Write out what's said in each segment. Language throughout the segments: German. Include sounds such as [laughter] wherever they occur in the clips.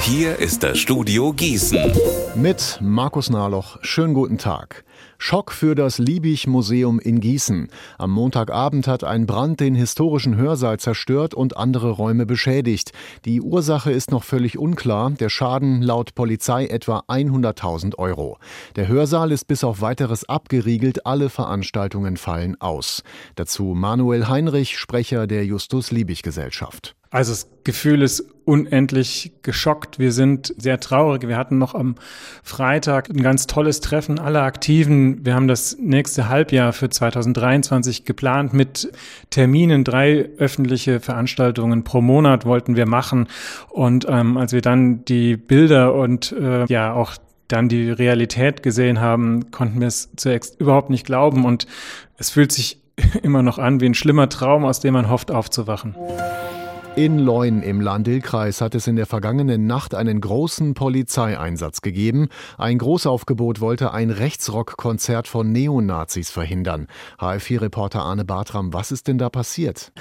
Hier ist das Studio Gießen. Mit Markus Nahloch. Schönen guten Tag. Schock für das Liebig-Museum in Gießen. Am Montagabend hat ein Brand den historischen Hörsaal zerstört und andere Räume beschädigt. Die Ursache ist noch völlig unklar. Der Schaden laut Polizei etwa 100.000 Euro. Der Hörsaal ist bis auf weiteres abgeriegelt. Alle Veranstaltungen fallen aus. Dazu Manuel Heinrich, Sprecher der Justus-Liebig-Gesellschaft. Also das Gefühl ist unendlich geschockt. Wir sind sehr traurig. Wir hatten noch am Freitag ein ganz tolles Treffen aller Aktiven. Wir haben das nächste Halbjahr für 2023 geplant mit Terminen. Drei öffentliche Veranstaltungen pro Monat wollten wir machen. Und ähm, als wir dann die Bilder und äh, ja auch dann die Realität gesehen haben, konnten wir es zunächst überhaupt nicht glauben. Und es fühlt sich [laughs] immer noch an wie ein schlimmer Traum, aus dem man hofft aufzuwachen. In Leun im Lahn-Dill-Kreis hat es in der vergangenen Nacht einen großen Polizeieinsatz gegeben. Ein Großaufgebot wollte ein Rechtsrock-Konzert von Neonazis verhindern. HF4-Reporter Arne Bartram, was ist denn da passiert?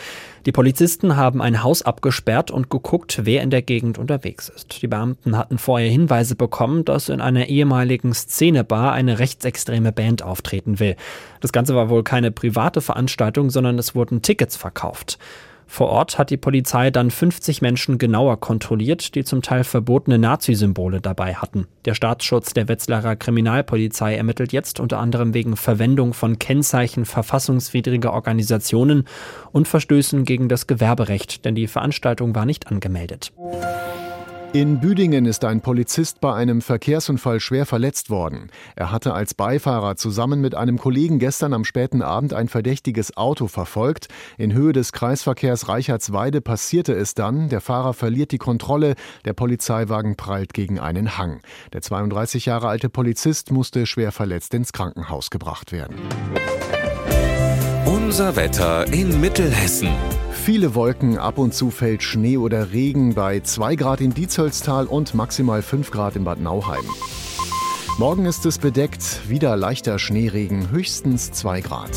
Die Polizisten haben ein Haus abgesperrt und geguckt, wer in der Gegend unterwegs ist. Die Beamten hatten vorher Hinweise bekommen, dass in einer ehemaligen Szenebar eine rechtsextreme Band auftreten will. Das Ganze war wohl keine private Veranstaltung, sondern es wurden Tickets verkauft. Vor Ort hat die Polizei dann 50 Menschen genauer kontrolliert, die zum Teil verbotene Nazi-Symbole dabei hatten. Der Staatsschutz der Wetzlarer Kriminalpolizei ermittelt jetzt unter anderem wegen Verwendung von Kennzeichen verfassungswidriger Organisationen und Verstößen gegen das Gewerberecht, denn die Veranstaltung war nicht angemeldet. In Büdingen ist ein Polizist bei einem Verkehrsunfall schwer verletzt worden. Er hatte als Beifahrer zusammen mit einem Kollegen gestern am späten Abend ein verdächtiges Auto verfolgt. In Höhe des Kreisverkehrs Reichertsweide passierte es dann. Der Fahrer verliert die Kontrolle. Der Polizeiwagen prallt gegen einen Hang. Der 32 Jahre alte Polizist musste schwer verletzt ins Krankenhaus gebracht werden. Unser Wetter in Mittelhessen. Viele Wolken, ab und zu fällt Schnee oder Regen bei 2 Grad in Diezölztal und maximal 5 Grad in Bad Nauheim. Morgen ist es bedeckt, wieder leichter Schneeregen, höchstens 2 Grad.